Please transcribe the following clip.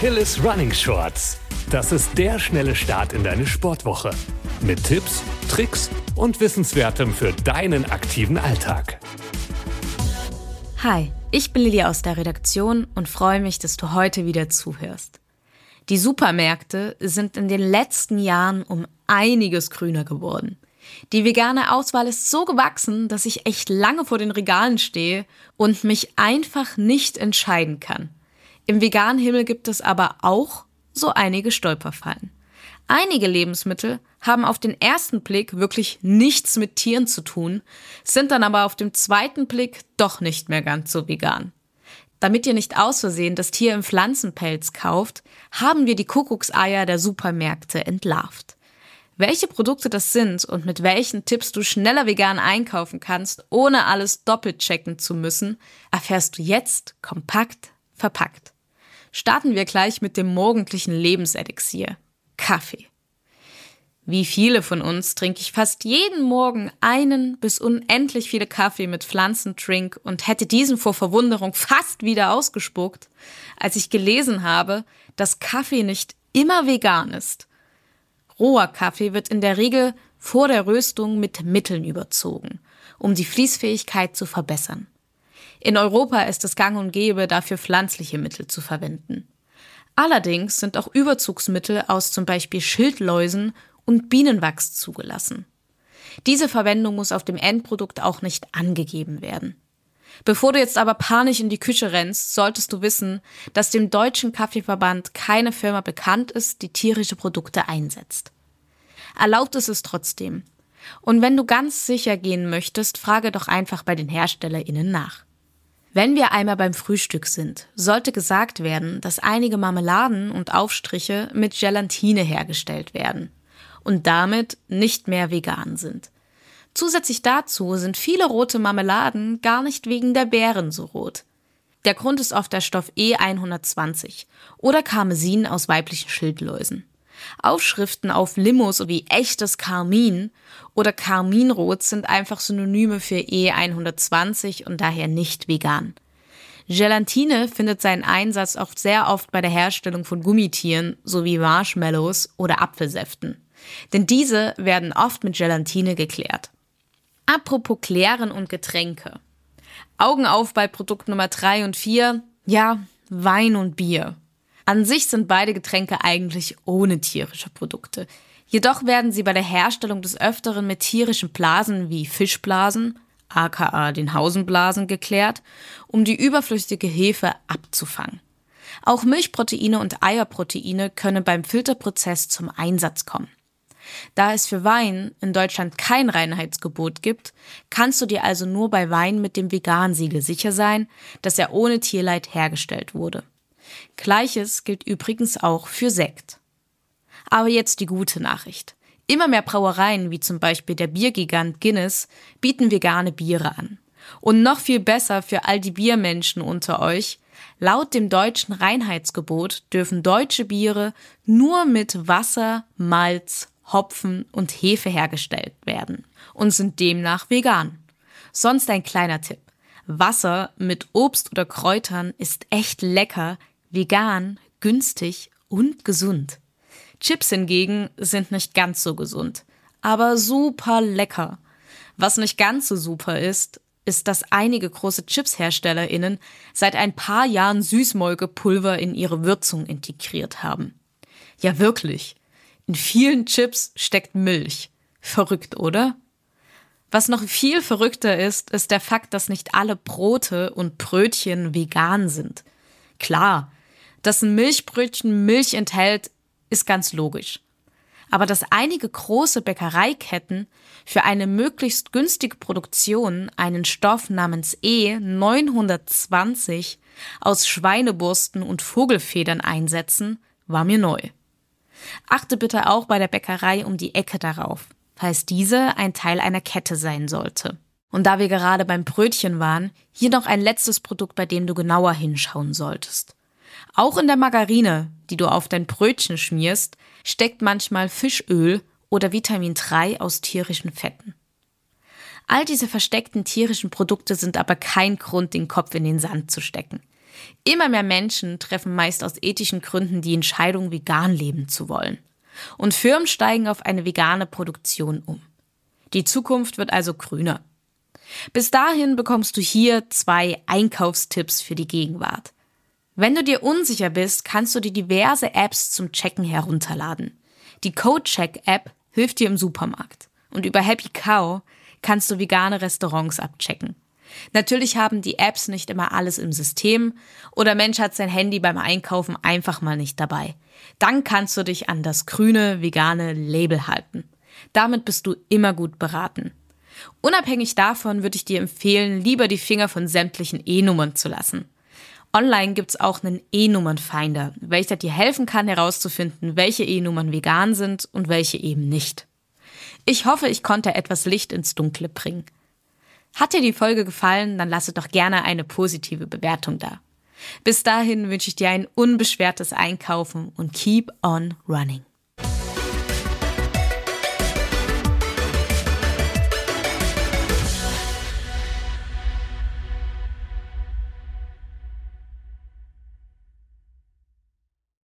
Achilles Running Shorts. Das ist der schnelle Start in deine Sportwoche. Mit Tipps, Tricks und Wissenswertem für deinen aktiven Alltag. Hi, ich bin Lili aus der Redaktion und freue mich, dass du heute wieder zuhörst. Die Supermärkte sind in den letzten Jahren um einiges grüner geworden. Die vegane Auswahl ist so gewachsen, dass ich echt lange vor den Regalen stehe und mich einfach nicht entscheiden kann. Im veganen Himmel gibt es aber auch so einige Stolperfallen. Einige Lebensmittel haben auf den ersten Blick wirklich nichts mit Tieren zu tun, sind dann aber auf dem zweiten Blick doch nicht mehr ganz so vegan. Damit ihr nicht aus Versehen das Tier im Pflanzenpelz kauft, haben wir die Kuckuckseier der Supermärkte entlarvt. Welche Produkte das sind und mit welchen Tipps du schneller vegan einkaufen kannst, ohne alles doppelt checken zu müssen, erfährst du jetzt kompakt verpackt. Starten wir gleich mit dem morgendlichen Lebenselixier. Kaffee. Wie viele von uns trinke ich fast jeden Morgen einen bis unendlich viele Kaffee mit Pflanzendrink und hätte diesen vor Verwunderung fast wieder ausgespuckt, als ich gelesen habe, dass Kaffee nicht immer vegan ist Roher Kaffee wird in der Regel vor der Röstung mit Mitteln überzogen, um die Fließfähigkeit zu verbessern. In Europa ist es gang und gäbe, dafür pflanzliche Mittel zu verwenden. Allerdings sind auch Überzugsmittel aus zum Beispiel Schildläusen und Bienenwachs zugelassen. Diese Verwendung muss auf dem Endprodukt auch nicht angegeben werden. Bevor du jetzt aber panisch in die Küche rennst, solltest du wissen, dass dem Deutschen Kaffeeverband keine Firma bekannt ist, die tierische Produkte einsetzt. Erlaubt ist es trotzdem. Und wenn du ganz sicher gehen möchtest, frage doch einfach bei den HerstellerInnen nach. Wenn wir einmal beim Frühstück sind, sollte gesagt werden, dass einige Marmeladen und Aufstriche mit Gelatine hergestellt werden und damit nicht mehr vegan sind. Zusätzlich dazu sind viele rote Marmeladen gar nicht wegen der Beeren so rot. Der Grund ist oft der Stoff E120 oder Karmesin aus weiblichen Schildläusen. Aufschriften auf Limos wie echtes Karmin oder Karminrot sind einfach Synonyme für E120 und daher nicht vegan. Gelatine findet seinen Einsatz auch sehr oft bei der Herstellung von Gummitieren sowie Marshmallows oder Apfelsäften. Denn diese werden oft mit Gelatine geklärt. Apropos Klären und Getränke. Augen auf bei Produkt Nummer 3 und 4. Ja, Wein und Bier. An sich sind beide Getränke eigentlich ohne tierische Produkte. Jedoch werden sie bei der Herstellung des Öfteren mit tierischen Blasen wie Fischblasen, aka den Hausenblasen, geklärt, um die überflüssige Hefe abzufangen. Auch Milchproteine und Eierproteine können beim Filterprozess zum Einsatz kommen. Da es für Wein in Deutschland kein Reinheitsgebot gibt, kannst du dir also nur bei Wein mit dem Vegan-Siegel sicher sein, dass er ohne Tierleid hergestellt wurde. Gleiches gilt übrigens auch für Sekt. Aber jetzt die gute Nachricht. Immer mehr Brauereien, wie zum Beispiel der Biergigant Guinness, bieten vegane Biere an. Und noch viel besser für all die Biermenschen unter euch, laut dem deutschen Reinheitsgebot dürfen deutsche Biere nur mit Wasser, Malz, Hopfen und Hefe hergestellt werden und sind demnach vegan. Sonst ein kleiner Tipp. Wasser mit Obst oder Kräutern ist echt lecker, vegan, günstig und gesund. Chips hingegen sind nicht ganz so gesund, aber super lecker. Was nicht ganz so super ist, ist, dass einige große Chipsherstellerinnen seit ein paar Jahren Süßmolkepulver in ihre Würzung integriert haben. Ja, wirklich. In vielen Chips steckt Milch. Verrückt, oder? Was noch viel verrückter ist, ist der Fakt, dass nicht alle Brote und Brötchen vegan sind. Klar, dass ein Milchbrötchen Milch enthält, ist ganz logisch. Aber dass einige große Bäckereiketten für eine möglichst günstige Produktion einen Stoff namens E920 aus Schweinebursten und Vogelfedern einsetzen, war mir neu. Achte bitte auch bei der Bäckerei um die Ecke darauf, falls diese ein Teil einer Kette sein sollte. Und da wir gerade beim Brötchen waren, hier noch ein letztes Produkt, bei dem du genauer hinschauen solltest. Auch in der Margarine, die du auf dein Brötchen schmierst, steckt manchmal Fischöl oder Vitamin 3 aus tierischen Fetten. All diese versteckten tierischen Produkte sind aber kein Grund, den Kopf in den Sand zu stecken. Immer mehr Menschen treffen meist aus ethischen Gründen die Entscheidung, vegan leben zu wollen. Und Firmen steigen auf eine vegane Produktion um. Die Zukunft wird also grüner. Bis dahin bekommst du hier zwei Einkaufstipps für die Gegenwart. Wenn du dir unsicher bist, kannst du dir diverse Apps zum Checken herunterladen. Die CodeCheck-App hilft dir im Supermarkt. Und über Happy Cow kannst du vegane Restaurants abchecken. Natürlich haben die Apps nicht immer alles im System oder Mensch hat sein Handy beim Einkaufen einfach mal nicht dabei. Dann kannst du dich an das grüne vegane Label halten. Damit bist du immer gut beraten. Unabhängig davon würde ich dir empfehlen, lieber die Finger von sämtlichen E-Nummern zu lassen. Online gibt's auch einen E-Nummernfinder, welcher dir helfen kann herauszufinden, welche E-Nummern vegan sind und welche eben nicht. Ich hoffe, ich konnte etwas Licht ins Dunkle bringen. Hat dir die Folge gefallen, dann lasse doch gerne eine positive Bewertung da. Bis dahin wünsche ich dir ein unbeschwertes Einkaufen und keep on running.